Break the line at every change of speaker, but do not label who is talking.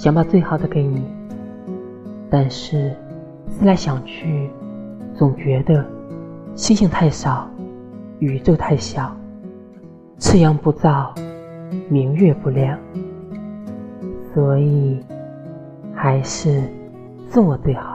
想把最好的给你，但是思来想去，总觉得星星太少，宇宙太小，赤阳不照，明月不亮，所以还是送我最好。